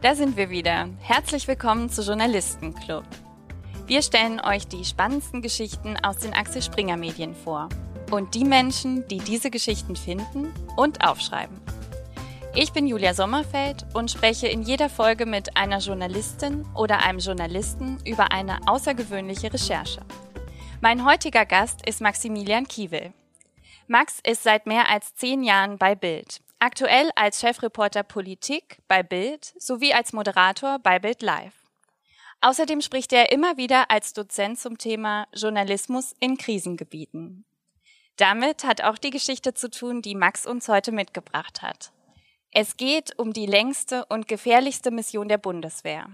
Da sind wir wieder. Herzlich willkommen zu Journalistenclub. Wir stellen euch die spannendsten Geschichten aus den Axel Springer Medien vor und die Menschen, die diese Geschichten finden und aufschreiben. Ich bin Julia Sommerfeld und spreche in jeder Folge mit einer Journalistin oder einem Journalisten über eine außergewöhnliche Recherche. Mein heutiger Gast ist Maximilian Kiewel. Max ist seit mehr als zehn Jahren bei Bild. Aktuell als Chefreporter Politik bei Bild sowie als Moderator bei Bild Live. Außerdem spricht er immer wieder als Dozent zum Thema Journalismus in Krisengebieten. Damit hat auch die Geschichte zu tun, die Max uns heute mitgebracht hat. Es geht um die längste und gefährlichste Mission der Bundeswehr.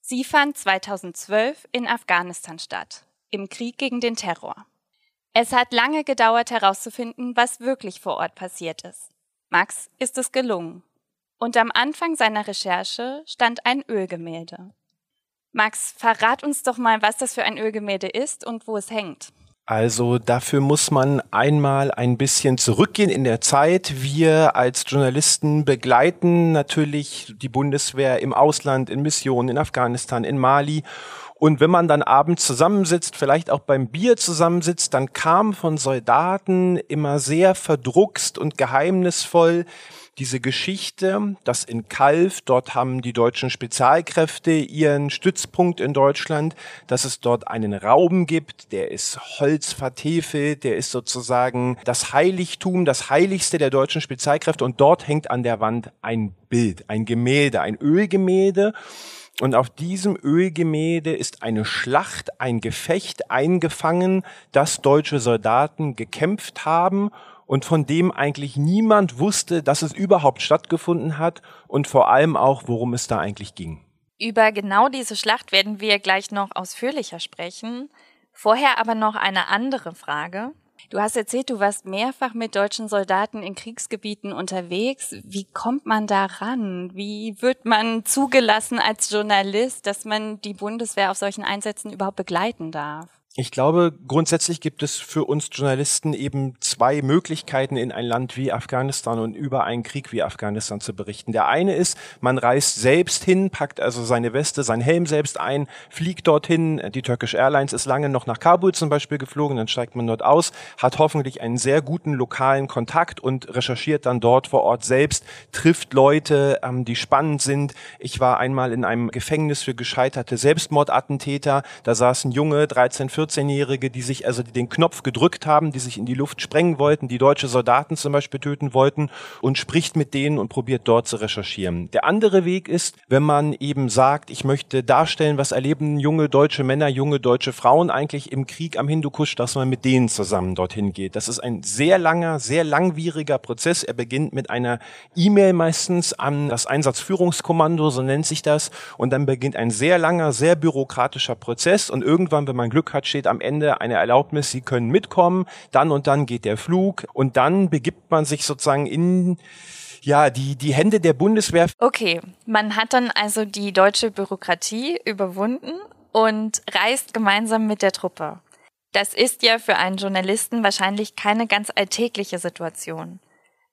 Sie fand 2012 in Afghanistan statt, im Krieg gegen den Terror. Es hat lange gedauert herauszufinden, was wirklich vor Ort passiert ist. Max ist es gelungen. Und am Anfang seiner Recherche stand ein Ölgemälde. Max, verrat uns doch mal, was das für ein Ölgemälde ist und wo es hängt. Also dafür muss man einmal ein bisschen zurückgehen in der Zeit. Wir als Journalisten begleiten natürlich die Bundeswehr im Ausland, in Missionen, in Afghanistan, in Mali und wenn man dann abends zusammensitzt, vielleicht auch beim Bier zusammensitzt, dann kam von Soldaten immer sehr verdruckst und geheimnisvoll diese Geschichte, dass in Kalf, dort haben die deutschen Spezialkräfte ihren Stützpunkt in Deutschland, dass es dort einen Raum gibt, der ist holzvertefelt, der ist sozusagen das Heiligtum, das Heiligste der deutschen Spezialkräfte. Und dort hängt an der Wand ein Bild, ein Gemälde, ein Ölgemälde und auf diesem Ölgemälde ist eine Schlacht, ein Gefecht eingefangen, das deutsche Soldaten gekämpft haben und von dem eigentlich niemand wusste, dass es überhaupt stattgefunden hat und vor allem auch, worum es da eigentlich ging. Über genau diese Schlacht werden wir gleich noch ausführlicher sprechen. Vorher aber noch eine andere Frage. Du hast erzählt, du warst mehrfach mit deutschen Soldaten in Kriegsgebieten unterwegs. Wie kommt man da ran? Wie wird man zugelassen als Journalist, dass man die Bundeswehr auf solchen Einsätzen überhaupt begleiten darf? Ich glaube, grundsätzlich gibt es für uns Journalisten eben zwei Möglichkeiten, in ein Land wie Afghanistan und über einen Krieg wie Afghanistan zu berichten. Der eine ist, man reist selbst hin, packt also seine Weste, seinen Helm selbst ein, fliegt dorthin. Die Turkish Airlines ist lange noch nach Kabul zum Beispiel geflogen, dann steigt man dort aus, hat hoffentlich einen sehr guten lokalen Kontakt und recherchiert dann dort vor Ort selbst, trifft Leute, ähm, die spannend sind. Ich war einmal in einem Gefängnis für gescheiterte Selbstmordattentäter. Da saßen junge, 13, 14 14-Jährige, die sich also den Knopf gedrückt haben, die sich in die Luft sprengen wollten, die deutsche Soldaten zum Beispiel töten wollten und spricht mit denen und probiert dort zu recherchieren. Der andere Weg ist, wenn man eben sagt, ich möchte darstellen, was erleben junge deutsche Männer, junge deutsche Frauen eigentlich im Krieg am Hindukusch, dass man mit denen zusammen dorthin geht. Das ist ein sehr langer, sehr langwieriger Prozess. Er beginnt mit einer E-Mail meistens an das Einsatzführungskommando, so nennt sich das, und dann beginnt ein sehr langer, sehr bürokratischer Prozess und irgendwann, wenn man Glück hat, steht am Ende eine Erlaubnis, Sie können mitkommen, dann und dann geht der Flug und dann begibt man sich sozusagen in ja, die, die Hände der Bundeswehr. Okay, man hat dann also die deutsche Bürokratie überwunden und reist gemeinsam mit der Truppe. Das ist ja für einen Journalisten wahrscheinlich keine ganz alltägliche Situation.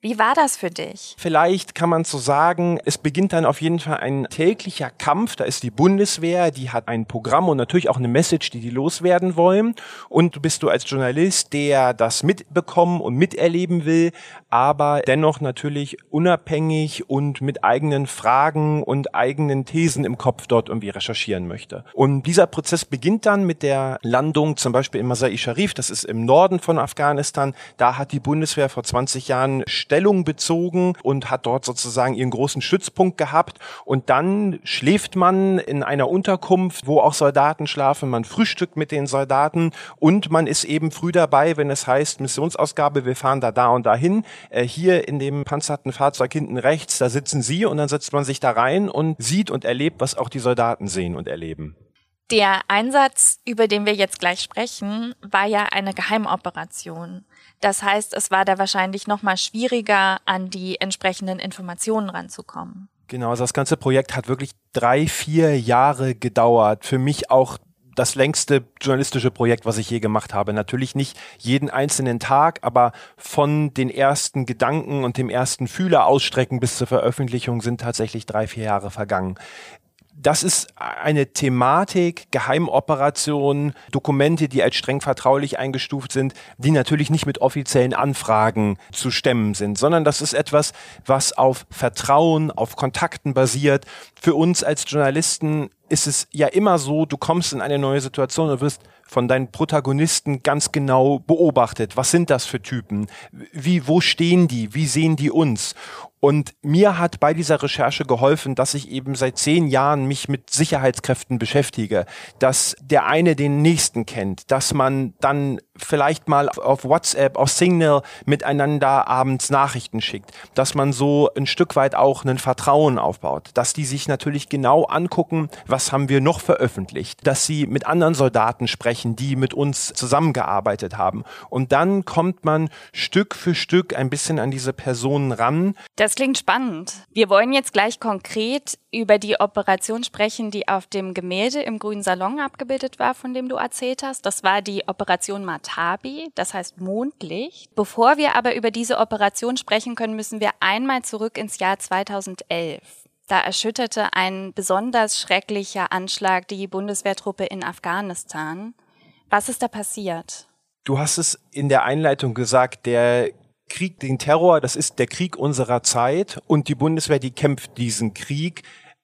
Wie war das für dich? Vielleicht kann man so sagen, es beginnt dann auf jeden Fall ein täglicher Kampf. Da ist die Bundeswehr, die hat ein Programm und natürlich auch eine Message, die die loswerden wollen. Und bist du als Journalist, der das mitbekommen und miterleben will, aber dennoch natürlich unabhängig und mit eigenen Fragen und eigenen Thesen im Kopf dort irgendwie recherchieren möchte. Und dieser Prozess beginnt dann mit der Landung zum Beispiel in Masai Sharif, das ist im Norden von Afghanistan. Da hat die Bundeswehr vor 20 Jahren Stellung bezogen und hat dort sozusagen ihren großen Stützpunkt gehabt. Und dann schläft man in einer Unterkunft, wo auch Soldaten schlafen. Man frühstückt mit den Soldaten und man ist eben früh dabei, wenn es heißt Missionsausgabe, wir fahren da, da und dahin. Äh, hier in dem panzerten Fahrzeug hinten rechts, da sitzen Sie und dann setzt man sich da rein und sieht und erlebt, was auch die Soldaten sehen und erleben. Der Einsatz, über den wir jetzt gleich sprechen, war ja eine Geheimoperation. Das heißt, es war da wahrscheinlich noch mal schwieriger, an die entsprechenden Informationen ranzukommen. Genau, also das ganze Projekt hat wirklich drei, vier Jahre gedauert. Für mich auch das längste journalistische Projekt, was ich je gemacht habe. Natürlich nicht jeden einzelnen Tag, aber von den ersten Gedanken und dem ersten Fühler ausstrecken bis zur Veröffentlichung sind tatsächlich drei, vier Jahre vergangen das ist eine Thematik, Geheimoperationen, Dokumente, die als streng vertraulich eingestuft sind, die natürlich nicht mit offiziellen Anfragen zu stemmen sind, sondern das ist etwas, was auf Vertrauen, auf Kontakten basiert. Für uns als Journalisten ist es ja immer so, du kommst in eine neue Situation und wirst von deinen Protagonisten ganz genau beobachtet. Was sind das für Typen? Wie, wo stehen die? Wie sehen die uns? Und mir hat bei dieser Recherche geholfen, dass ich eben seit zehn Jahren mich mit Sicherheitskräften beschäftige, dass der eine den nächsten kennt, dass man dann vielleicht mal auf WhatsApp, auf Signal miteinander abends Nachrichten schickt, dass man so ein Stück weit auch ein Vertrauen aufbaut, dass die sich natürlich genau angucken, was haben wir noch veröffentlicht, dass sie mit anderen Soldaten sprechen, die mit uns zusammengearbeitet haben. Und dann kommt man Stück für Stück ein bisschen an diese Personen ran. Das klingt spannend. Wir wollen jetzt gleich konkret über die Operation sprechen, die auf dem Gemälde im Grünen Salon abgebildet war, von dem du erzählt hast. Das war die Operation Matabi, das heißt Mondlicht. Bevor wir aber über diese Operation sprechen können, müssen wir einmal zurück ins Jahr 2011. Da erschütterte ein besonders schrecklicher Anschlag die Bundeswehrtruppe in Afghanistan. Was ist da passiert? Du hast es in der Einleitung gesagt, der Krieg, den Terror, das ist der Krieg unserer Zeit und die Bundeswehr, die kämpft diesen Krieg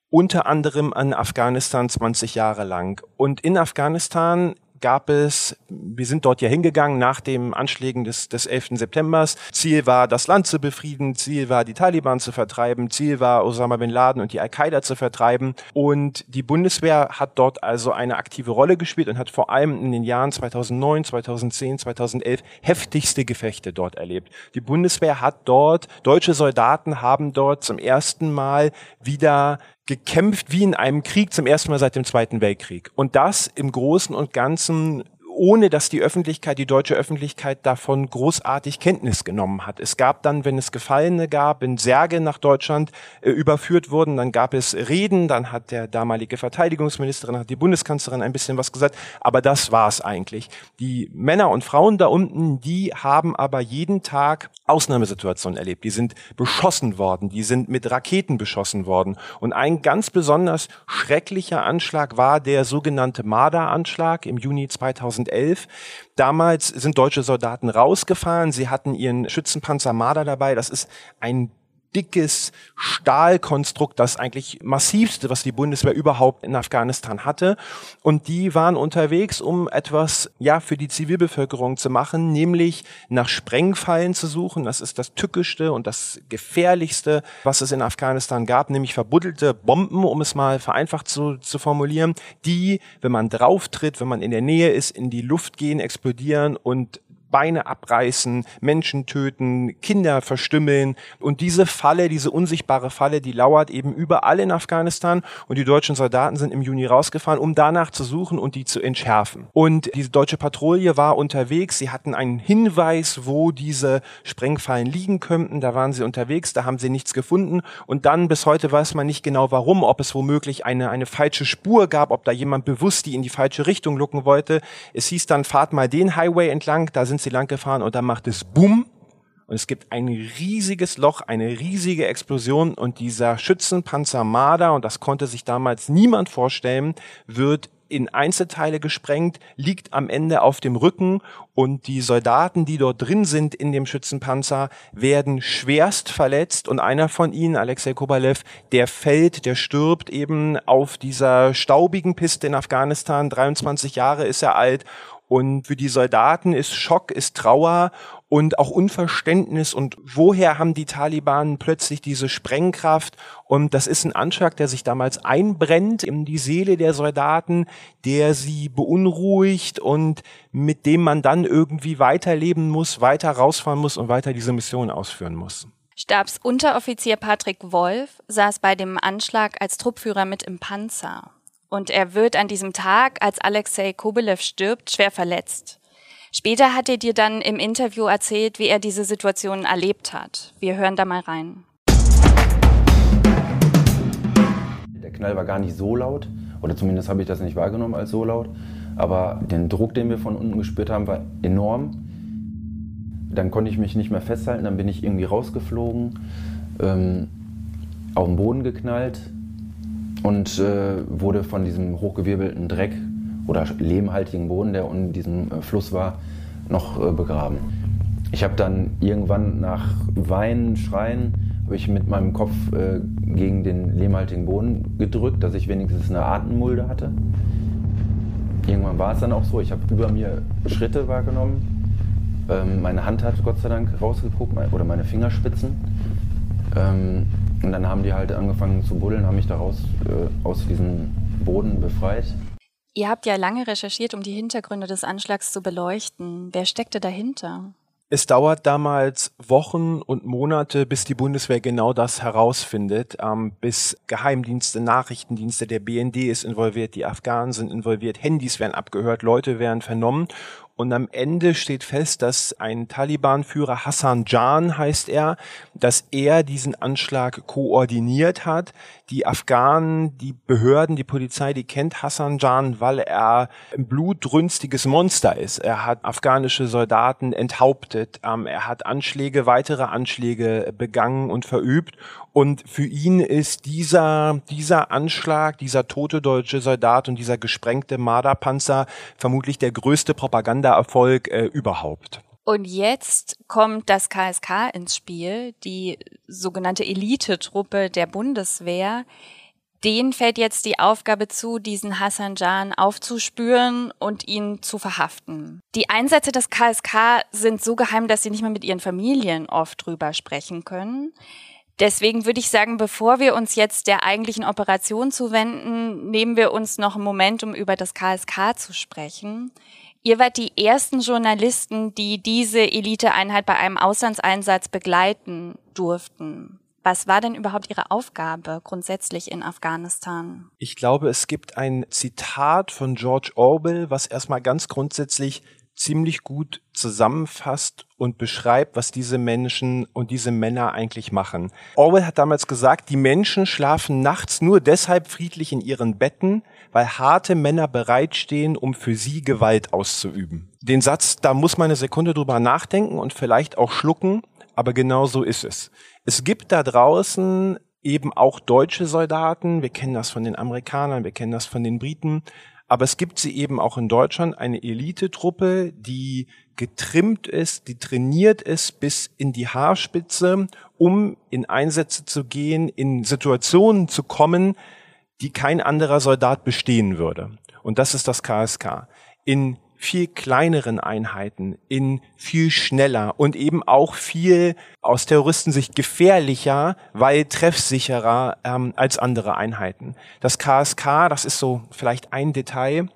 unter anderem an Afghanistan 20 Jahre lang. Und in Afghanistan gab es, wir sind dort ja hingegangen nach den Anschlägen des, des 11. September. Ziel war, das Land zu befrieden, Ziel war, die Taliban zu vertreiben, Ziel war, Osama bin Laden und die Al-Qaida zu vertreiben. Und die Bundeswehr hat dort also eine aktive Rolle gespielt und hat vor allem in den Jahren 2009, 2010, 2011 heftigste Gefechte dort erlebt. Die Bundeswehr hat dort, deutsche Soldaten haben dort zum ersten Mal wieder gekämpft wie in einem Krieg zum ersten Mal seit dem Zweiten Weltkrieg. Und das im Großen und Ganzen ohne dass die Öffentlichkeit, die deutsche Öffentlichkeit davon großartig Kenntnis genommen hat. Es gab dann, wenn es Gefallene gab, wenn Särge nach Deutschland äh, überführt wurden, dann gab es Reden, dann hat der damalige Verteidigungsministerin, hat die Bundeskanzlerin ein bisschen was gesagt, aber das war's eigentlich. Die Männer und Frauen da unten, die haben aber jeden Tag Ausnahmesituationen erlebt. Die sind beschossen worden, die sind mit Raketen beschossen worden. Und ein ganz besonders schrecklicher Anschlag war der sogenannte Marder-Anschlag im Juni 2000 2011. Damals sind deutsche Soldaten rausgefahren. Sie hatten ihren Schützenpanzer Marder dabei. Das ist ein dickes Stahlkonstrukt, das eigentlich massivste, was die Bundeswehr überhaupt in Afghanistan hatte. Und die waren unterwegs, um etwas, ja, für die Zivilbevölkerung zu machen, nämlich nach Sprengfallen zu suchen. Das ist das tückischste und das gefährlichste, was es in Afghanistan gab, nämlich verbuddelte Bomben, um es mal vereinfacht zu, zu formulieren, die, wenn man drauftritt, wenn man in der Nähe ist, in die Luft gehen, explodieren und Beine abreißen, Menschen töten, Kinder verstümmeln. Und diese Falle, diese unsichtbare Falle, die lauert eben überall in Afghanistan. Und die deutschen Soldaten sind im Juni rausgefahren, um danach zu suchen und die zu entschärfen. Und diese deutsche Patrouille war unterwegs. Sie hatten einen Hinweis, wo diese Sprengfallen liegen könnten. Da waren sie unterwegs, da haben sie nichts gefunden. Und dann bis heute weiß man nicht genau warum, ob es womöglich eine, eine falsche Spur gab, ob da jemand bewusst die in die falsche Richtung lucken wollte. Es hieß dann, fahrt mal den Highway entlang, da sind sie lang gefahren und dann macht es Bumm. Und es gibt ein riesiges Loch, eine riesige Explosion und dieser Schützenpanzer Marder, und das konnte sich damals niemand vorstellen, wird in Einzelteile gesprengt, liegt am Ende auf dem Rücken und die Soldaten, die dort drin sind in dem Schützenpanzer, werden schwerst verletzt und einer von ihnen, Alexei Kobalev, der fällt, der stirbt eben auf dieser staubigen Piste in Afghanistan, 23 Jahre ist er alt und für die Soldaten ist Schock, ist Trauer und auch Unverständnis. Und woher haben die Taliban plötzlich diese Sprengkraft? Und das ist ein Anschlag, der sich damals einbrennt in die Seele der Soldaten, der sie beunruhigt und mit dem man dann irgendwie weiterleben muss, weiter rausfahren muss und weiter diese Mission ausführen muss. Stabsunteroffizier Patrick Wolf saß bei dem Anschlag als Truppführer mit im Panzer. Und er wird an diesem Tag, als Alexei Kobelev stirbt, schwer verletzt. Später hat er dir dann im Interview erzählt, wie er diese Situation erlebt hat. Wir hören da mal rein. Der Knall war gar nicht so laut, oder zumindest habe ich das nicht wahrgenommen als so laut. Aber den Druck, den wir von unten gespürt haben, war enorm. Dann konnte ich mich nicht mehr festhalten, dann bin ich irgendwie rausgeflogen, ähm, auf den Boden geknallt und äh, wurde von diesem hochgewirbelten Dreck oder lehmhaltigen Boden, der unten in diesem äh, Fluss war, noch äh, begraben. Ich habe dann irgendwann nach Weinen, Schreien, habe ich mit meinem Kopf äh, gegen den lehmhaltigen Boden gedrückt, dass ich wenigstens eine Atemmulde hatte. Irgendwann war es dann auch so, ich habe über mir Schritte wahrgenommen. Ähm, meine Hand hat Gott sei Dank rausgeguckt, oder meine Fingerspitzen. Ähm, und dann haben die halt angefangen zu buddeln, haben mich da raus, äh, aus diesem Boden befreit. Ihr habt ja lange recherchiert, um die Hintergründe des Anschlags zu beleuchten. Wer steckte dahinter? Es dauert damals Wochen und Monate, bis die Bundeswehr genau das herausfindet, ähm, bis Geheimdienste, Nachrichtendienste, der BND ist involviert, die Afghanen sind involviert, Handys werden abgehört, Leute werden vernommen und am Ende steht fest, dass ein Taliban-Führer Hassan Jan heißt er, dass er diesen Anschlag koordiniert hat. Die Afghanen, die Behörden, die Polizei, die kennt Hassan Jan, weil er ein blutrünstiges Monster ist. Er hat afghanische Soldaten enthauptet. Ähm, er hat Anschläge, weitere Anschläge begangen und verübt. Und für ihn ist dieser, dieser Anschlag, dieser tote deutsche Soldat und dieser gesprengte Marderpanzer vermutlich der größte Propagandaerfolg äh, überhaupt. Und jetzt kommt das KSK ins Spiel, die sogenannte Elitetruppe der Bundeswehr. Denen fällt jetzt die Aufgabe zu, diesen Hassan Jan aufzuspüren und ihn zu verhaften. Die Einsätze des KSK sind so geheim, dass sie nicht mehr mit ihren Familien oft drüber sprechen können. Deswegen würde ich sagen, bevor wir uns jetzt der eigentlichen Operation zuwenden, nehmen wir uns noch einen Moment, um über das KSK zu sprechen. Ihr wart die ersten Journalisten, die diese Eliteeinheit bei einem Auslandseinsatz begleiten durften. Was war denn überhaupt Ihre Aufgabe grundsätzlich in Afghanistan? Ich glaube, es gibt ein Zitat von George Orwell, was erstmal ganz grundsätzlich ziemlich gut zusammenfasst und beschreibt, was diese Menschen und diese Männer eigentlich machen. Orwell hat damals gesagt, die Menschen schlafen nachts nur deshalb friedlich in ihren Betten, weil harte Männer bereitstehen, um für sie Gewalt auszuüben. Den Satz, da muss man eine Sekunde drüber nachdenken und vielleicht auch schlucken, aber genau so ist es. Es gibt da draußen eben auch deutsche Soldaten, wir kennen das von den Amerikanern, wir kennen das von den Briten, aber es gibt sie eben auch in Deutschland, eine Elitetruppe, die getrimmt ist, die trainiert ist bis in die Haarspitze, um in Einsätze zu gehen, in Situationen zu kommen, die kein anderer Soldat bestehen würde. Und das ist das KSK. In viel kleineren Einheiten, in viel schneller und eben auch viel aus Terroristensicht gefährlicher, weil treffsicherer ähm, als andere Einheiten. Das KSK, das ist so vielleicht ein Detail,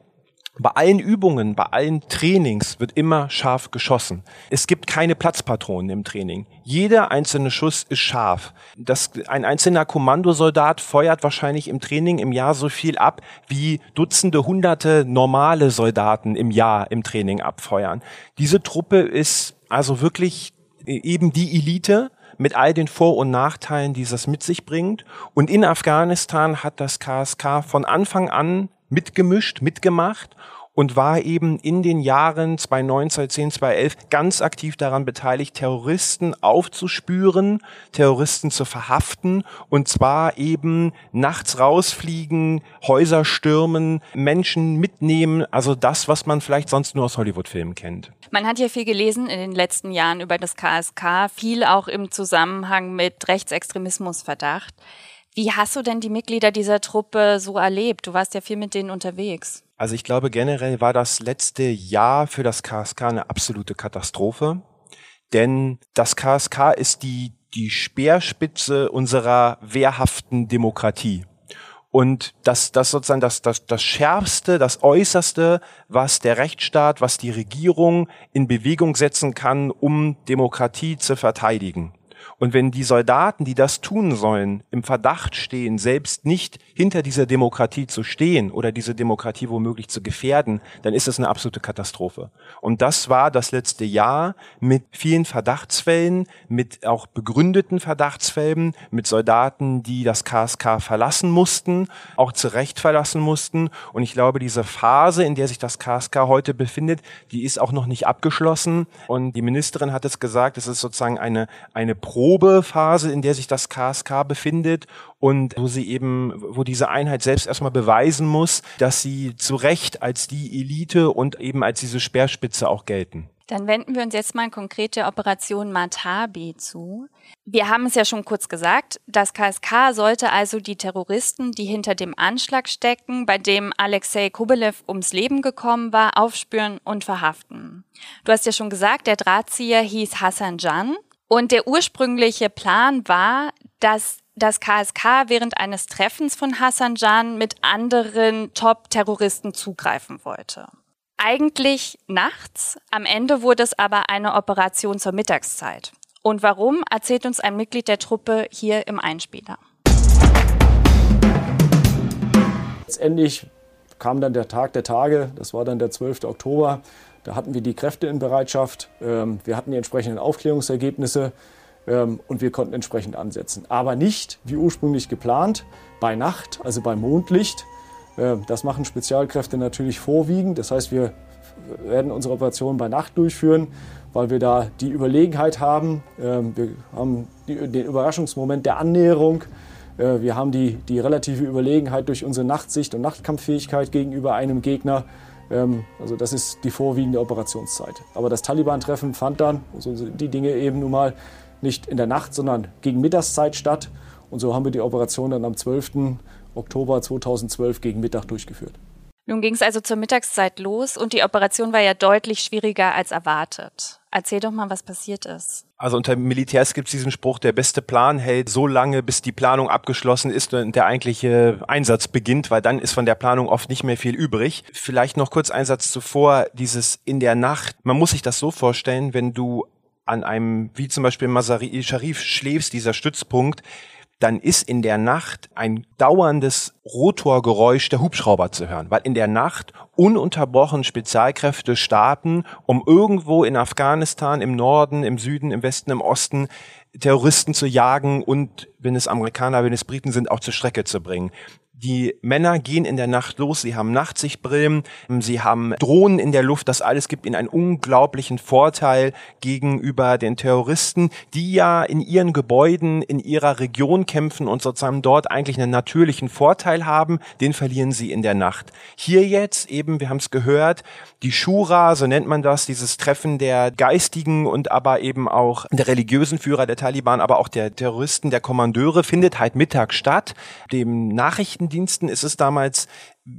bei allen Übungen, bei allen Trainings wird immer scharf geschossen. Es gibt keine Platzpatronen im Training. Jeder einzelne Schuss ist scharf. Das, ein einzelner Kommandosoldat feuert wahrscheinlich im Training im Jahr so viel ab, wie Dutzende, Hunderte normale Soldaten im Jahr im Training abfeuern. Diese Truppe ist also wirklich eben die Elite mit all den Vor- und Nachteilen, die das mit sich bringt. Und in Afghanistan hat das KSK von Anfang an mitgemischt, mitgemacht und war eben in den Jahren 2009, 2010, 2011 ganz aktiv daran beteiligt, Terroristen aufzuspüren, Terroristen zu verhaften und zwar eben nachts rausfliegen, Häuser stürmen, Menschen mitnehmen, also das, was man vielleicht sonst nur aus Hollywood-Filmen kennt. Man hat ja viel gelesen in den letzten Jahren über das KSK, viel auch im Zusammenhang mit Rechtsextremismusverdacht. Wie hast du denn die Mitglieder dieser Truppe so erlebt? Du warst ja viel mit denen unterwegs. Also ich glaube generell war das letzte Jahr für das KSK eine absolute Katastrophe, denn das KSK ist die, die Speerspitze unserer wehrhaften Demokratie. Und das, das sozusagen das, das, das Schärfste, das Äußerste, was der Rechtsstaat, was die Regierung in Bewegung setzen kann, um Demokratie zu verteidigen. Und wenn die Soldaten, die das tun sollen, im Verdacht stehen, selbst nicht hinter dieser Demokratie zu stehen oder diese Demokratie womöglich zu gefährden, dann ist das eine absolute Katastrophe. Und das war das letzte Jahr mit vielen Verdachtsfällen, mit auch begründeten Verdachtsfällen, mit Soldaten, die das KSK verlassen mussten, auch zu Recht verlassen mussten. Und ich glaube, diese Phase, in der sich das KSK heute befindet, die ist auch noch nicht abgeschlossen. Und die Ministerin hat es gesagt, es ist sozusagen eine, eine Probephase, in der sich das KSK befindet und wo sie eben, wo diese Einheit selbst erstmal beweisen muss, dass sie zu Recht als die Elite und eben als diese Speerspitze auch gelten. Dann wenden wir uns jetzt mal konkret der Operation Matabi zu. Wir haben es ja schon kurz gesagt, das KSK sollte also die Terroristen, die hinter dem Anschlag stecken, bei dem Alexei Kubelev ums Leben gekommen war, aufspüren und verhaften. Du hast ja schon gesagt, der Drahtzieher hieß Hassan Jan und der ursprüngliche Plan war, dass das KSK während eines Treffens von Hassan Jan mit anderen Top-Terroristen zugreifen wollte eigentlich nachts. Am Ende wurde es aber eine Operation zur Mittagszeit. Und warum, erzählt uns ein Mitglied der Truppe hier im Einspieler. Letztendlich kam dann der Tag der Tage, das war dann der 12. Oktober. Da hatten wir die Kräfte in Bereitschaft, ähm, wir hatten die entsprechenden Aufklärungsergebnisse ähm, und wir konnten entsprechend ansetzen. Aber nicht, wie ursprünglich geplant, bei Nacht, also bei Mondlicht, äh, das machen Spezialkräfte natürlich vorwiegend. Das heißt, wir werden unsere Operation bei Nacht durchführen, weil wir da die Überlegenheit haben. Ähm, wir haben den Überraschungsmoment der Annäherung. Äh, wir haben die, die relative Überlegenheit durch unsere Nachtsicht und Nachtkampffähigkeit gegenüber einem Gegner. Ähm, also das ist die vorwiegende Operationszeit. Aber das Taliban-Treffen fand dann, so die Dinge eben nun mal, nicht in der Nacht, sondern gegen Mittagszeit statt. Und so haben wir die Operation dann am 12. Oktober 2012 gegen Mittag durchgeführt. Nun ging es also zur Mittagszeit los und die Operation war ja deutlich schwieriger als erwartet. Erzähl doch mal, was passiert ist. Also unter Militärs gibt es diesen Spruch, der beste Plan hält so lange, bis die Planung abgeschlossen ist und der eigentliche Einsatz beginnt, weil dann ist von der Planung oft nicht mehr viel übrig. Vielleicht noch kurz ein Satz zuvor, dieses in der Nacht. Man muss sich das so vorstellen, wenn du an einem, wie zum Beispiel Masari Sharif schläfst, dieser Stützpunkt, dann ist in der Nacht ein dauerndes Rotorgeräusch der Hubschrauber zu hören, weil in der Nacht ununterbrochen Spezialkräfte starten, um irgendwo in Afghanistan, im Norden, im Süden, im Westen, im Osten Terroristen zu jagen und, wenn es Amerikaner, wenn es Briten sind, auch zur Strecke zu bringen. Die Männer gehen in der Nacht los, sie haben Nachtsichtbrillen, sie haben Drohnen in der Luft, das alles gibt ihnen einen unglaublichen Vorteil gegenüber den Terroristen, die ja in ihren Gebäuden, in ihrer Region kämpfen und sozusagen dort eigentlich einen natürlichen Vorteil haben, den verlieren sie in der Nacht. Hier jetzt eben, wir haben es gehört, die Shura, so nennt man das, dieses Treffen der geistigen und aber eben auch der religiösen Führer der Taliban, aber auch der Terroristen, der Kommandeure, findet halt Mittag statt. Dem Nachrichten Nachrichtendiensten ist es damals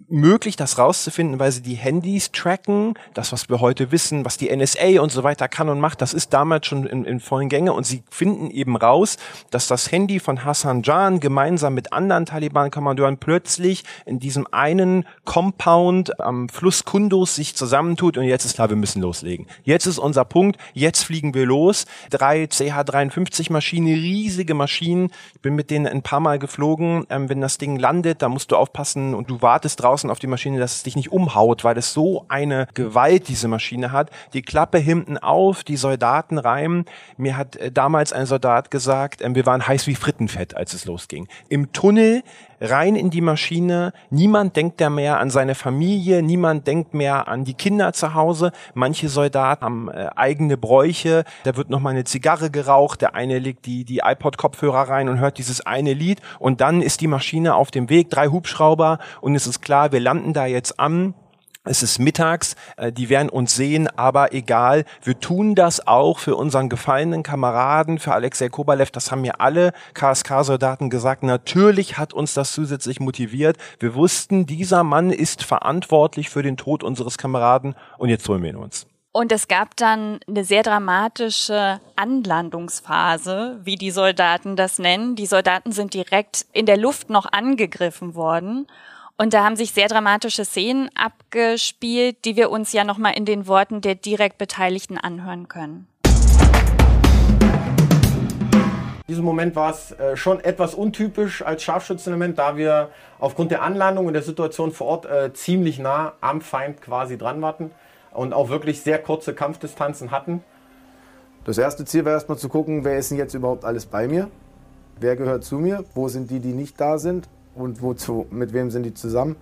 möglich, das rauszufinden, weil sie die Handys tracken. Das, was wir heute wissen, was die NSA und so weiter kann und macht, das ist damals schon in, in vollen Gänge. Und sie finden eben raus, dass das Handy von Hassan Jan gemeinsam mit anderen Taliban-Kommandeuren plötzlich in diesem einen Compound am Fluss Kunduz sich zusammentut. Und jetzt ist klar, wir müssen loslegen. Jetzt ist unser Punkt. Jetzt fliegen wir los. Drei CH-53 Maschinen, riesige Maschinen. Ich bin mit denen ein paar Mal geflogen. Ähm, wenn das Ding landet, da musst du aufpassen und du wartest draußen auf die Maschine, dass es dich nicht umhaut, weil es so eine Gewalt diese Maschine hat. Die Klappe hinten auf, die Soldaten reimen. Mir hat äh, damals ein Soldat gesagt, äh, wir waren heiß wie Frittenfett, als es losging. Im Tunnel rein in die Maschine. Niemand denkt da mehr an seine Familie, niemand denkt mehr an die Kinder zu Hause. Manche Soldaten haben äh, eigene Bräuche. Da wird noch mal eine Zigarre geraucht. Der eine legt die, die iPod-Kopfhörer rein und hört dieses eine Lied. Und dann ist die Maschine auf dem Weg, drei Hubschrauber und es ist klar, wir landen da jetzt an. Es ist mittags, äh, die werden uns sehen, aber egal, wir tun das auch für unseren gefallenen Kameraden, für Alexei Kobalev, das haben mir alle KSK-Soldaten gesagt. Natürlich hat uns das zusätzlich motiviert. Wir wussten, dieser Mann ist verantwortlich für den Tod unseres Kameraden und jetzt holen wir ihn uns. Und es gab dann eine sehr dramatische Anlandungsphase, wie die Soldaten das nennen. Die Soldaten sind direkt in der Luft noch angegriffen worden. Und da haben sich sehr dramatische Szenen abgespielt, die wir uns ja nochmal in den Worten der direkt Beteiligten anhören können. diesem Moment war es äh, schon etwas untypisch als Scharfschützenelement, da wir aufgrund der Anlandung und der Situation vor Ort äh, ziemlich nah am Feind quasi dran warten und auch wirklich sehr kurze Kampfdistanzen hatten. Das erste Ziel war erstmal zu gucken, wer ist denn jetzt überhaupt alles bei mir? Wer gehört zu mir? Wo sind die, die nicht da sind? Und wozu, mit wem sind die zusammen?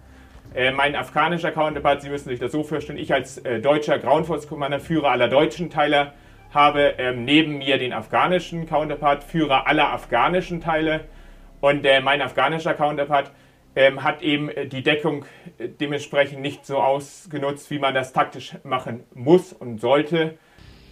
Äh, mein afghanischer Counterpart, Sie müssen sich das so vorstellen, ich als äh, deutscher Ground Force Commander, Führer aller deutschen Teile, habe ähm, neben mir den afghanischen Counterpart, Führer aller afghanischen Teile. Und äh, mein afghanischer Counterpart ähm, hat eben äh, die Deckung äh, dementsprechend nicht so ausgenutzt, wie man das taktisch machen muss und sollte.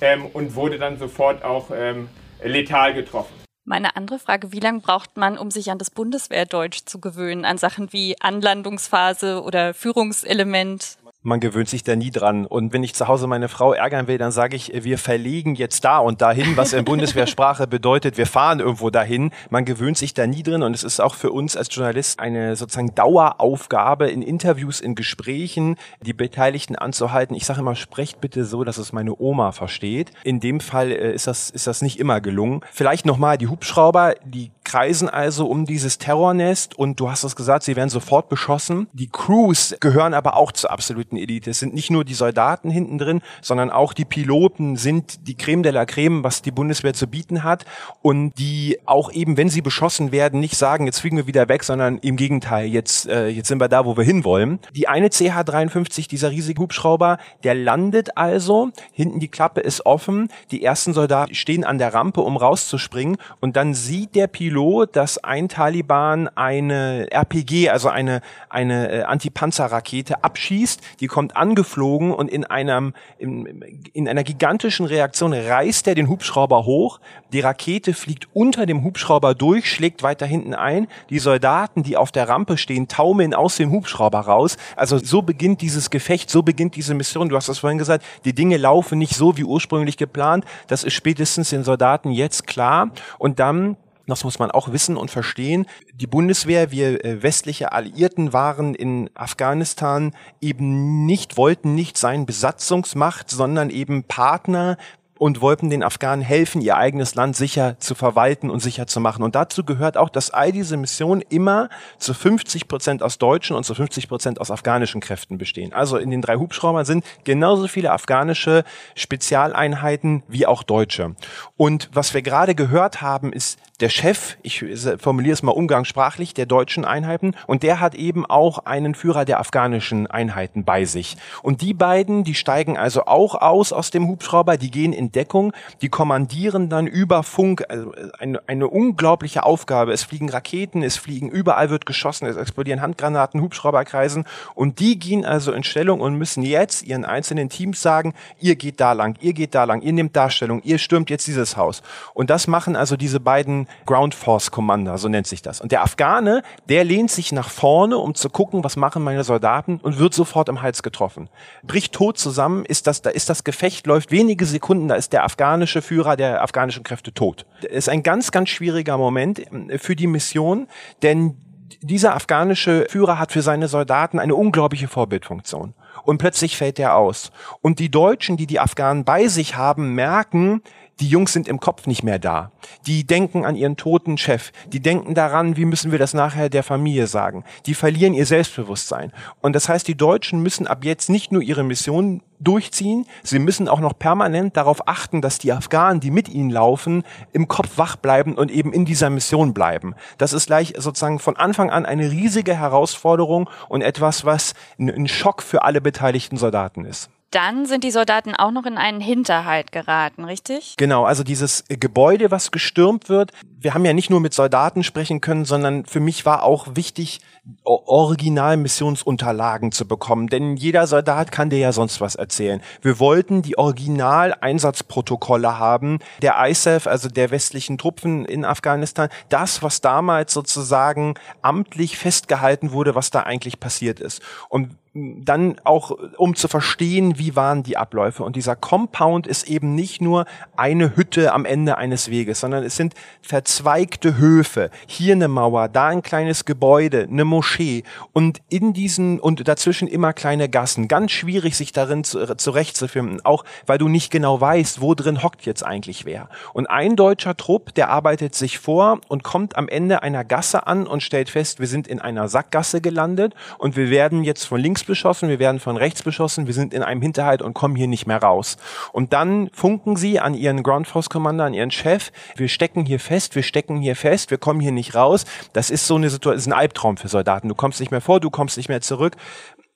Ähm, und wurde dann sofort auch ähm, letal getroffen. Meine andere Frage, wie lange braucht man, um sich an das Bundeswehrdeutsch zu gewöhnen, an Sachen wie Anlandungsphase oder Führungselement? Man gewöhnt sich da nie dran. Und wenn ich zu Hause meine Frau ärgern will, dann sage ich, wir verlegen jetzt da und dahin, was in Bundeswehrsprache bedeutet, wir fahren irgendwo dahin. Man gewöhnt sich da nie drin und es ist auch für uns als Journalist eine sozusagen Daueraufgabe in Interviews, in Gesprächen, die Beteiligten anzuhalten. Ich sage immer, sprecht bitte so, dass es meine Oma versteht. In dem Fall äh, ist das, ist das nicht immer gelungen. Vielleicht nochmal die Hubschrauber, die kreisen also um dieses Terrornest und du hast es gesagt, sie werden sofort beschossen. Die Crews gehören aber auch zur absoluten Elite. Es sind nicht nur die Soldaten hinten drin, sondern auch die Piloten sind die Creme de la Creme, was die Bundeswehr zu bieten hat. Und die auch eben, wenn sie beschossen werden, nicht sagen, jetzt fliegen wir wieder weg, sondern im Gegenteil, jetzt, äh, jetzt sind wir da, wo wir hinwollen. Die eine CH-53, dieser riesige Hubschrauber, der landet also, hinten die Klappe ist offen, die ersten Soldaten stehen an der Rampe, um rauszuspringen. Und dann sieht der Pilot, dass ein Taliban eine RPG, also eine, eine äh, Antipanzerrakete abschießt, die kommt angeflogen und in einem in, in einer gigantischen Reaktion reißt er den Hubschrauber hoch. Die Rakete fliegt unter dem Hubschrauber durch, schlägt weiter hinten ein. Die Soldaten, die auf der Rampe stehen, taumeln aus dem Hubschrauber raus. Also so beginnt dieses Gefecht, so beginnt diese Mission. Du hast das vorhin gesagt, die Dinge laufen nicht so wie ursprünglich geplant. Das ist spätestens den Soldaten jetzt klar. Und dann das muss man auch wissen und verstehen. Die Bundeswehr, wir äh, westliche Alliierten waren in Afghanistan eben nicht, wollten nicht sein Besatzungsmacht, sondern eben Partner und wollten den Afghanen helfen, ihr eigenes Land sicher zu verwalten und sicher zu machen. Und dazu gehört auch, dass all diese Missionen immer zu 50 Prozent aus deutschen und zu 50 Prozent aus afghanischen Kräften bestehen. Also in den drei Hubschraubern sind genauso viele afghanische Spezialeinheiten wie auch deutsche. Und was wir gerade gehört haben, ist der Chef, ich formuliere es mal umgangssprachlich, der deutschen Einheiten und der hat eben auch einen Führer der afghanischen Einheiten bei sich. Und die beiden, die steigen also auch aus aus dem Hubschrauber, die gehen in Deckung, die kommandieren dann über Funk, also eine, eine unglaubliche Aufgabe. Es fliegen Raketen, es fliegen, überall wird geschossen, es explodieren Handgranaten, Hubschrauber kreisen und die gehen also in Stellung und müssen jetzt ihren einzelnen Teams sagen, ihr geht da lang, ihr geht da lang, ihr nehmt Darstellung, ihr stürmt jetzt dieses Haus. Und das machen also diese beiden Ground Force Commander, so nennt sich das. Und der Afghane, der lehnt sich nach vorne, um zu gucken, was machen meine Soldaten und wird sofort im Hals getroffen. Bricht tot zusammen, ist das, da ist das Gefecht, läuft wenige Sekunden, da ist der afghanische Führer der afghanischen Kräfte tot. Das ist ein ganz, ganz schwieriger Moment äh, für die Mission, denn dieser afghanische Führer hat für seine Soldaten eine unglaubliche Vorbildfunktion. Und plötzlich fällt er aus. Und die Deutschen, die die Afghanen bei sich haben, merken, die Jungs sind im Kopf nicht mehr da. Die denken an ihren toten Chef. Die denken daran, wie müssen wir das nachher der Familie sagen. Die verlieren ihr Selbstbewusstsein. Und das heißt, die Deutschen müssen ab jetzt nicht nur ihre Mission durchziehen, sie müssen auch noch permanent darauf achten, dass die Afghanen, die mit ihnen laufen, im Kopf wach bleiben und eben in dieser Mission bleiben. Das ist gleich sozusagen von Anfang an eine riesige Herausforderung und etwas, was ein Schock für alle beteiligten Soldaten ist dann sind die Soldaten auch noch in einen Hinterhalt geraten, richtig? Genau, also dieses Gebäude, was gestürmt wird. Wir haben ja nicht nur mit Soldaten sprechen können, sondern für mich war auch wichtig, Original-Missionsunterlagen zu bekommen. Denn jeder Soldat kann dir ja sonst was erzählen. Wir wollten die Original-Einsatzprotokolle haben, der ISAF, also der westlichen Truppen in Afghanistan. Das, was damals sozusagen amtlich festgehalten wurde, was da eigentlich passiert ist. Und dann auch, um zu verstehen, wie waren die Abläufe. Und dieser Compound ist eben nicht nur eine Hütte am Ende eines Weges, sondern es sind verzweigte Höfe, hier eine Mauer, da ein kleines Gebäude, eine Moschee und in diesen und dazwischen immer kleine Gassen. Ganz schwierig, sich darin zu, äh, zurechtzufinden, auch weil du nicht genau weißt, wo drin hockt jetzt eigentlich wer. Und ein deutscher Trupp, der arbeitet sich vor und kommt am Ende einer Gasse an und stellt fest, wir sind in einer Sackgasse gelandet und wir werden jetzt von links beschossen, wir werden von rechts beschossen, wir sind in einem Hinterhalt und kommen hier nicht mehr raus. Und dann funken sie an ihren Ground Force Commander, an ihren Chef, wir stecken hier fest, wir stecken hier fest, wir kommen hier nicht raus. Das ist so eine Situation, ist ein Albtraum für Soldaten. Du kommst nicht mehr vor, du kommst nicht mehr zurück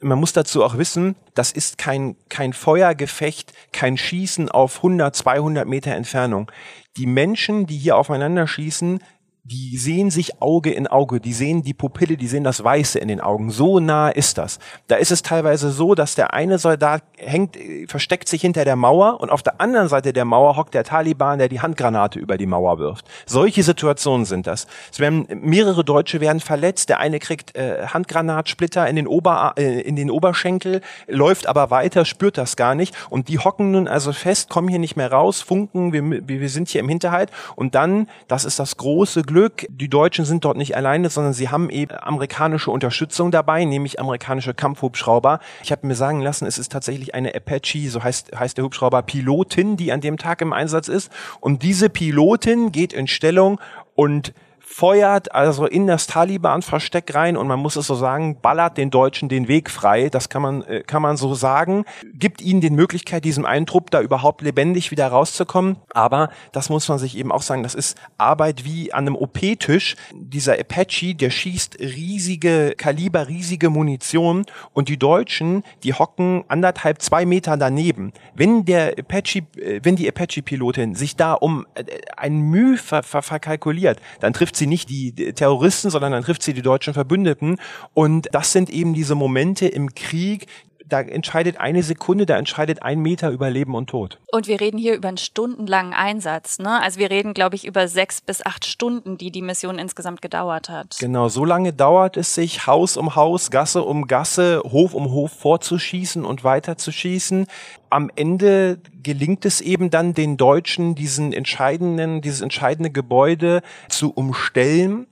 man muss dazu auch wissen, das ist kein, kein Feuergefecht, kein Schießen auf 100, 200 Meter Entfernung. Die Menschen, die hier aufeinander schießen, die sehen sich Auge in Auge, die sehen die Pupille, die sehen das Weiße in den Augen. So nah ist das. Da ist es teilweise so, dass der eine Soldat hängt, versteckt sich hinter der Mauer und auf der anderen Seite der Mauer hockt der Taliban, der die Handgranate über die Mauer wirft. Solche Situationen sind das. Es werden mehrere Deutsche werden verletzt. Der eine kriegt äh, Handgranatsplitter in den Ober äh, in den Oberschenkel, läuft aber weiter, spürt das gar nicht und die hocken nun also fest, kommen hier nicht mehr raus, funken, wir, wir sind hier im Hinterhalt und dann, das ist das große Glück die Deutschen sind dort nicht alleine, sondern sie haben eben amerikanische Unterstützung dabei, nämlich amerikanische Kampfhubschrauber. Ich habe mir sagen lassen, es ist tatsächlich eine Apache, so heißt, heißt der Hubschrauber, Pilotin, die an dem Tag im Einsatz ist. Und diese Pilotin geht in Stellung und feuert also in das Taliban-Versteck rein und man muss es so sagen, ballert den Deutschen den Weg frei. Das kann man, äh, kann man so sagen. Gibt ihnen die Möglichkeit, diesem einen Trupp da überhaupt lebendig wieder rauszukommen. Aber das muss man sich eben auch sagen, das ist Arbeit wie an einem OP-Tisch. Dieser Apache, der schießt riesige Kaliber, riesige Munition und die Deutschen, die hocken anderthalb, zwei Meter daneben. Wenn der Apache, äh, wenn die Apache-Pilotin sich da um äh, ein Mühe ver verkalkuliert, dann trifft sie nicht die Terroristen, sondern dann trifft sie die deutschen Verbündeten. Und das sind eben diese Momente im Krieg, da entscheidet eine Sekunde, da entscheidet ein Meter über Leben und Tod. Und wir reden hier über einen stundenlangen Einsatz. Ne? Also wir reden, glaube ich, über sechs bis acht Stunden, die die Mission insgesamt gedauert hat. Genau, so lange dauert es sich, Haus um Haus, Gasse um Gasse, Hof um Hof vorzuschießen und weiterzuschießen am Ende gelingt es eben dann den Deutschen, diesen entscheidenden, dieses entscheidende Gebäude zu umstellen.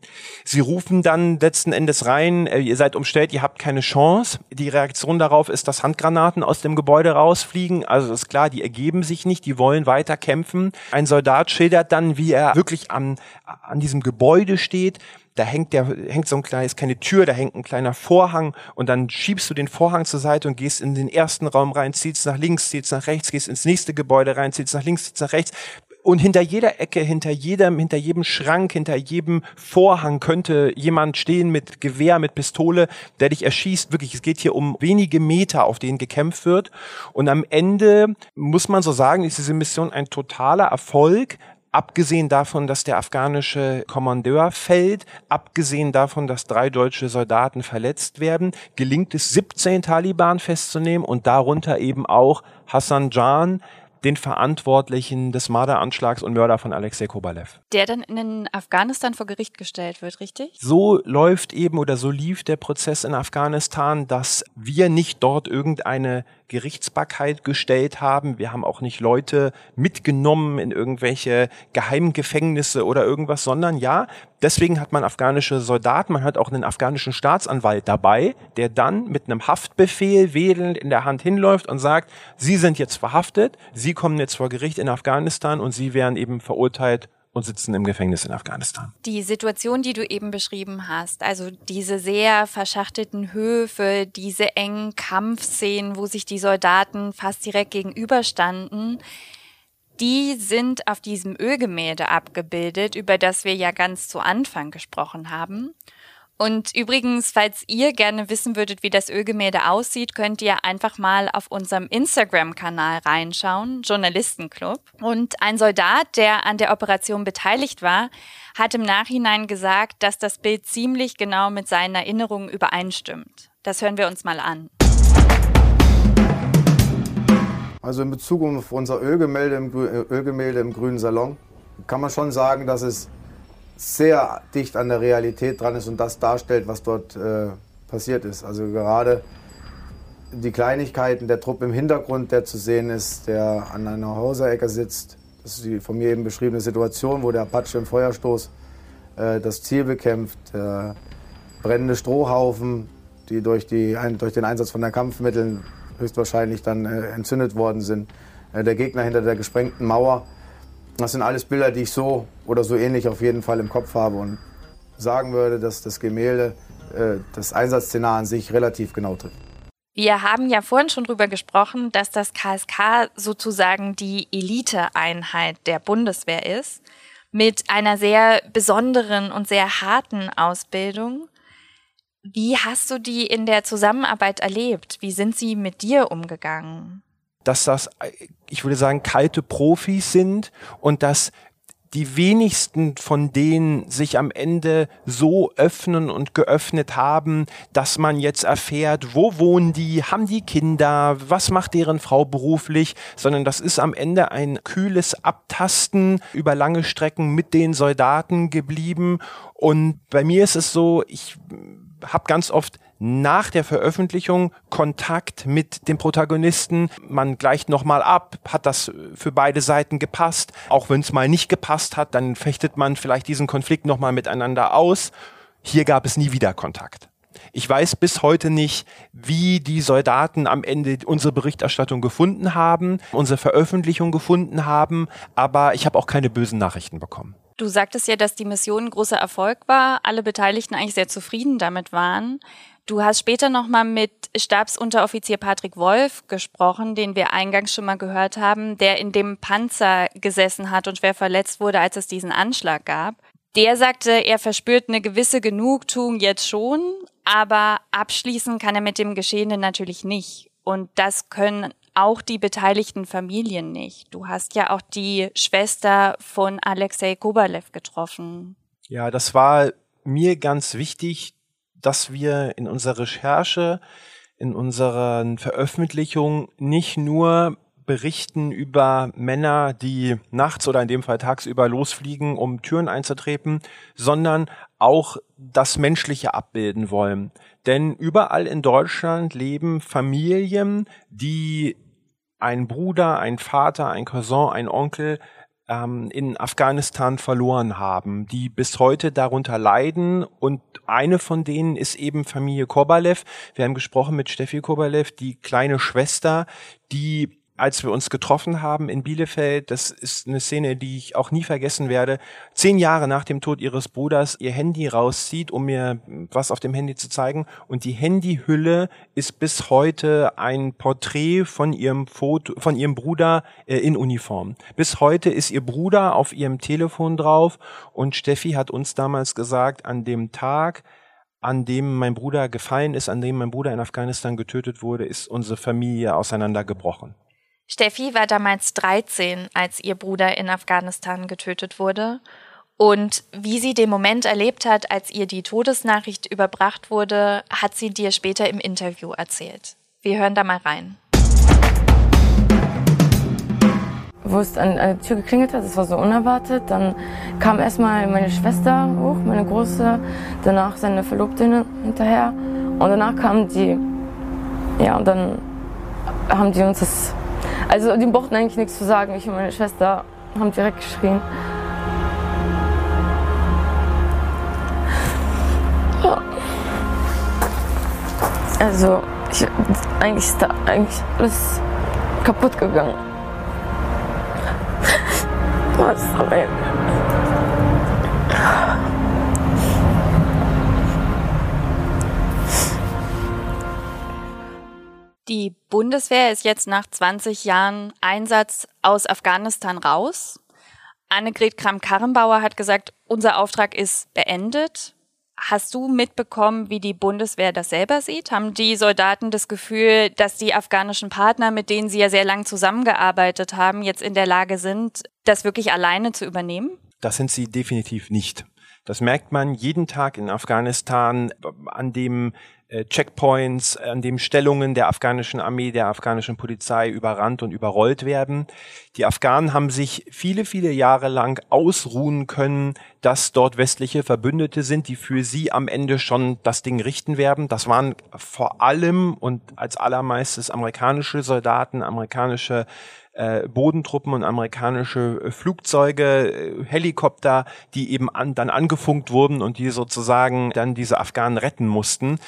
Sie rufen dann letzten Endes rein, äh, ihr seid umstellt, ihr habt keine Chance. Die Reaktion darauf ist, dass Handgranaten aus dem Gebäude rausfliegen. Also ist klar, die ergeben sich nicht, die wollen weiter kämpfen. Ein Soldat schildert dann, wie er wirklich an, an diesem Gebäude steht da hängt der, hängt so ein kleines, keine Tür, da hängt ein kleiner Vorhang und dann schiebst du den Vorhang zur Seite und gehst in den ersten Raum rein, ziehst nach links, ziehst nach rechts, gehst ins nächste Gebäude rein, ziehst nach links, ziehst nach rechts. Und hinter jeder Ecke, hinter jedem, hinter jedem Schrank, hinter jedem Vorhang könnte jemand stehen mit Gewehr, mit Pistole, der dich erschießt. Wirklich, es geht hier um wenige Meter, auf denen gekämpft wird. Und am Ende muss man so sagen, ist diese Mission ein totaler Erfolg, Abgesehen davon, dass der afghanische Kommandeur fällt, abgesehen davon, dass drei deutsche Soldaten verletzt werden, gelingt es 17 Taliban festzunehmen und darunter eben auch Hassan Jan, den Verantwortlichen des Marder-Anschlags und Mörder von Alexei Kobalev. Der dann in Afghanistan vor Gericht gestellt wird, richtig? So läuft eben oder so lief der Prozess in Afghanistan, dass wir nicht dort irgendeine Gerichtsbarkeit gestellt haben. Wir haben auch nicht Leute mitgenommen in irgendwelche Geheimgefängnisse oder irgendwas, sondern ja, deswegen hat man afghanische Soldaten, man hat auch einen afghanischen Staatsanwalt dabei, der dann mit einem Haftbefehl wedelnd in der Hand hinläuft und sagt, Sie sind jetzt verhaftet, Sie kommen jetzt vor Gericht in Afghanistan und Sie werden eben verurteilt und sitzen im Gefängnis in Afghanistan. Die Situation, die du eben beschrieben hast, also diese sehr verschachtelten Höfe, diese engen Kampfszenen, wo sich die Soldaten fast direkt gegenüberstanden, die sind auf diesem Ölgemälde abgebildet, über das wir ja ganz zu Anfang gesprochen haben. Und übrigens, falls ihr gerne wissen würdet, wie das Ölgemälde aussieht, könnt ihr einfach mal auf unserem Instagram-Kanal reinschauen, Journalistenclub. Und ein Soldat, der an der Operation beteiligt war, hat im Nachhinein gesagt, dass das Bild ziemlich genau mit seinen Erinnerungen übereinstimmt. Das hören wir uns mal an. Also in Bezug auf unser Ölgemälde im, Ölgemälde im Grünen Salon kann man schon sagen, dass es sehr dicht an der Realität dran ist und das darstellt, was dort äh, passiert ist. Also gerade die Kleinigkeiten, der Trupp im Hintergrund, der zu sehen ist, der an einer Hauserecke sitzt, Das ist die von mir eben beschriebene Situation, wo der Apache im Feuerstoß äh, das Ziel bekämpft. Äh, brennende Strohhaufen, die durch, die, durch den Einsatz von der Kampfmitteln höchstwahrscheinlich dann äh, entzündet worden sind. Äh, der Gegner hinter der gesprengten Mauer. Das sind alles Bilder, die ich so oder so ähnlich auf jeden Fall im Kopf habe und sagen würde, dass das Gemälde äh, das Einsatzszenario an sich relativ genau trifft. Wir haben ja vorhin schon drüber gesprochen, dass das KSK sozusagen die Eliteeinheit der Bundeswehr ist, mit einer sehr besonderen und sehr harten Ausbildung. Wie hast du die in der Zusammenarbeit erlebt? Wie sind sie mit dir umgegangen? Dass das, ich würde sagen, kalte Profis sind und dass die wenigsten von denen sich am Ende so öffnen und geöffnet haben, dass man jetzt erfährt, wo wohnen die, haben die Kinder, was macht deren Frau beruflich, sondern das ist am Ende ein kühles Abtasten über lange Strecken mit den Soldaten geblieben. Und bei mir ist es so, ich habe ganz oft nach der Veröffentlichung Kontakt mit dem Protagonisten. Man gleicht nochmal ab, hat das für beide Seiten gepasst. Auch wenn es mal nicht gepasst hat, dann fechtet man vielleicht diesen Konflikt nochmal miteinander aus. Hier gab es nie wieder Kontakt. Ich weiß bis heute nicht, wie die Soldaten am Ende unsere Berichterstattung gefunden haben, unsere Veröffentlichung gefunden haben, aber ich habe auch keine bösen Nachrichten bekommen. Du sagtest ja, dass die Mission ein großer Erfolg war, alle Beteiligten eigentlich sehr zufrieden damit waren. Du hast später nochmal mit Stabsunteroffizier Patrick Wolf gesprochen, den wir eingangs schon mal gehört haben, der in dem Panzer gesessen hat und schwer verletzt wurde, als es diesen Anschlag gab. Der sagte, er verspürt eine gewisse Genugtuung jetzt schon, aber abschließen kann er mit dem Geschehenen natürlich nicht. Und das können auch die beteiligten Familien nicht. Du hast ja auch die Schwester von Alexei Kobalev getroffen. Ja, das war mir ganz wichtig, dass wir in unserer Recherche, in unseren Veröffentlichungen nicht nur berichten über Männer, die nachts oder in dem Fall tagsüber losfliegen, um Türen einzutreten, sondern auch das Menschliche abbilden wollen. Denn überall in Deutschland leben Familien, die ein Bruder, ein Vater, ein Cousin, ein Onkel ähm, in Afghanistan verloren haben, die bis heute darunter leiden. Und eine von denen ist eben Familie Kobalev. Wir haben gesprochen mit Steffi Kobalev, die kleine Schwester, die als wir uns getroffen haben in Bielefeld, das ist eine Szene, die ich auch nie vergessen werde, zehn Jahre nach dem Tod ihres Bruders ihr Handy rauszieht, um mir was auf dem Handy zu zeigen. Und die Handyhülle ist bis heute ein Porträt von ihrem Foto, von ihrem Bruder äh, in Uniform. Bis heute ist ihr Bruder auf ihrem Telefon drauf und Steffi hat uns damals gesagt, an dem Tag, an dem mein Bruder gefallen ist, an dem mein Bruder in Afghanistan getötet wurde, ist unsere Familie auseinandergebrochen. Steffi war damals 13, als ihr Bruder in Afghanistan getötet wurde. Und wie sie den Moment erlebt hat, als ihr die Todesnachricht überbracht wurde, hat sie dir später im Interview erzählt. Wir hören da mal rein. Wo es an der Tür geklingelt hat, das war so unerwartet. Dann kam erstmal meine Schwester hoch, meine Große, danach seine Verlobte hinterher. Und danach kamen die, ja, und dann haben die uns das also die brauchten eigentlich nichts zu sagen. Ich und meine Schwester haben direkt geschrien. Also ich, eigentlich ist da eigentlich alles kaputt gegangen. Was Bundeswehr ist jetzt nach 20 Jahren Einsatz aus Afghanistan raus. Annegret Kramp-Karrenbauer hat gesagt, unser Auftrag ist beendet. Hast du mitbekommen, wie die Bundeswehr das selber sieht? Haben die Soldaten das Gefühl, dass die afghanischen Partner, mit denen sie ja sehr lang zusammengearbeitet haben, jetzt in der Lage sind, das wirklich alleine zu übernehmen? Das sind sie definitiv nicht. Das merkt man jeden Tag in Afghanistan an dem äh, Checkpoints, an dem Stellungen der afghanischen Armee, der afghanischen Polizei überrannt und überrollt werden. Die Afghanen haben sich viele, viele Jahre lang ausruhen können, dass dort westliche Verbündete sind, die für sie am Ende schon das Ding richten werden. Das waren vor allem und als allermeistes amerikanische Soldaten, amerikanische äh, Bodentruppen und amerikanische äh, Flugzeuge, äh, Helikopter, die eben an, dann angefunkt wurden und die sozusagen dann diese Afghanen retten mussten.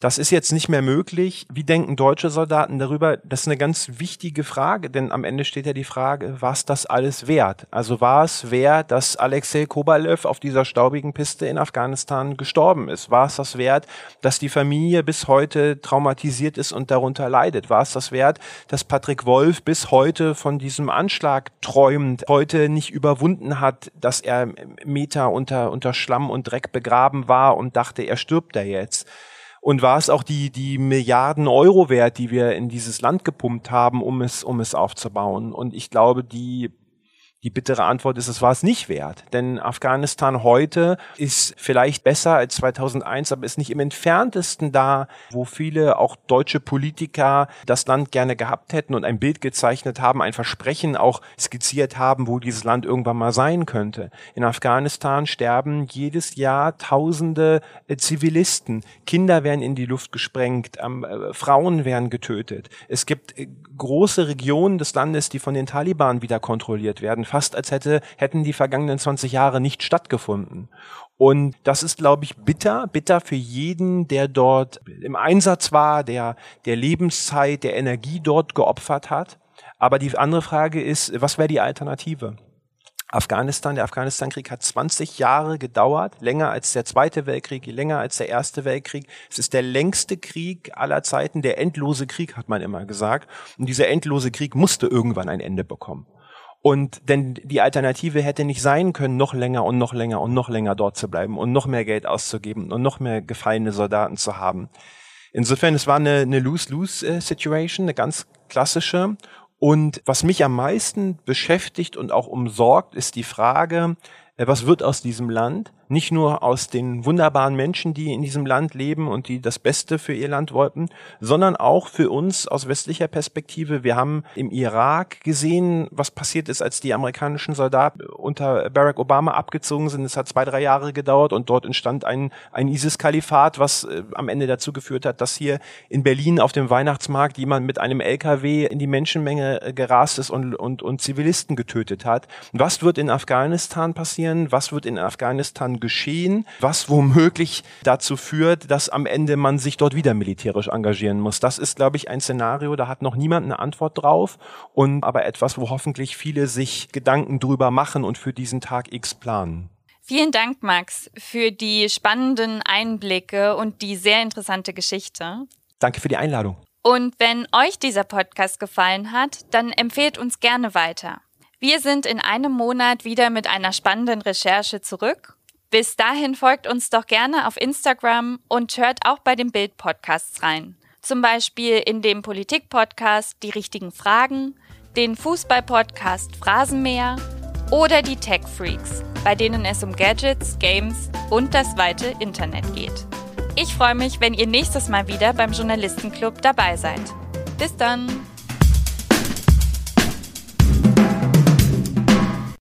Das ist jetzt nicht mehr möglich. Wie denken deutsche Soldaten darüber? Das ist eine ganz wichtige Frage, denn am Ende steht ja die Frage, was das alles wert? Also war es wert, dass Alexei Kobalev auf dieser staubigen Piste in Afghanistan gestorben ist? War es das wert, dass die Familie bis heute traumatisiert ist und darunter leidet? War es das wert, dass Patrick Wolf bis heute von diesem Anschlag träumt, heute nicht überwunden hat, dass er Meter unter, unter Schlamm und Dreck begraben war und dachte, er stirbt da jetzt? Und war es auch die, die Milliarden Euro wert, die wir in dieses Land gepumpt haben, um es, um es aufzubauen? Und ich glaube, die die bittere Antwort ist, es war es nicht wert. Denn Afghanistan heute ist vielleicht besser als 2001, aber ist nicht im entferntesten da, wo viele auch deutsche Politiker das Land gerne gehabt hätten und ein Bild gezeichnet haben, ein Versprechen auch skizziert haben, wo dieses Land irgendwann mal sein könnte. In Afghanistan sterben jedes Jahr Tausende äh, Zivilisten. Kinder werden in die Luft gesprengt, äh, Frauen werden getötet. Es gibt äh, große Regionen des Landes, die von den Taliban wieder kontrolliert werden fast als hätte, hätten die vergangenen 20 Jahre nicht stattgefunden. Und das ist, glaube ich, bitter, bitter für jeden, der dort im Einsatz war, der, der Lebenszeit, der Energie dort geopfert hat. Aber die andere Frage ist, was wäre die Alternative? Afghanistan, der Afghanistan-Krieg hat 20 Jahre gedauert, länger als der Zweite Weltkrieg, länger als der Erste Weltkrieg. Es ist der längste Krieg aller Zeiten, der endlose Krieg, hat man immer gesagt. Und dieser endlose Krieg musste irgendwann ein Ende bekommen. Und denn die Alternative hätte nicht sein können, noch länger und noch länger und noch länger dort zu bleiben und noch mehr Geld auszugeben und noch mehr gefallene Soldaten zu haben. Insofern, es war eine, eine Lose-Lose-Situation, eine ganz klassische. Und was mich am meisten beschäftigt und auch umsorgt, ist die Frage, äh, was wird aus diesem Land? Nicht nur aus den wunderbaren Menschen, die in diesem Land leben und die das Beste für ihr Land wollten, sondern auch für uns aus westlicher Perspektive. Wir haben im Irak gesehen, was passiert ist, als die amerikanischen Soldaten unter Barack Obama abgezogen sind. Es hat zwei, drei Jahre gedauert und dort entstand ein, ein ISIS-Kalifat, was äh, am Ende dazu geführt hat, dass hier in Berlin auf dem Weihnachtsmarkt jemand mit einem LKW in die Menschenmenge äh, gerast ist und, und, und Zivilisten getötet hat. Was wird in Afghanistan passieren? Was wird in Afghanistan geschehen, was womöglich dazu führt, dass am Ende man sich dort wieder militärisch engagieren muss. Das ist, glaube ich, ein Szenario, da hat noch niemand eine Antwort drauf und aber etwas, wo hoffentlich viele sich Gedanken drüber machen und für diesen Tag X planen. Vielen Dank, Max, für die spannenden Einblicke und die sehr interessante Geschichte. Danke für die Einladung. Und wenn euch dieser Podcast gefallen hat, dann empfehlt uns gerne weiter. Wir sind in einem Monat wieder mit einer spannenden Recherche zurück bis dahin folgt uns doch gerne auf Instagram und hört auch bei den Bild-Podcasts rein. Zum Beispiel in dem Politik-Podcast Die richtigen Fragen, den Fußball-Podcast Phrasenmäher oder die Tech Freaks, bei denen es um Gadgets, Games und das weite Internet geht. Ich freue mich, wenn ihr nächstes Mal wieder beim Journalistenclub dabei seid. Bis dann!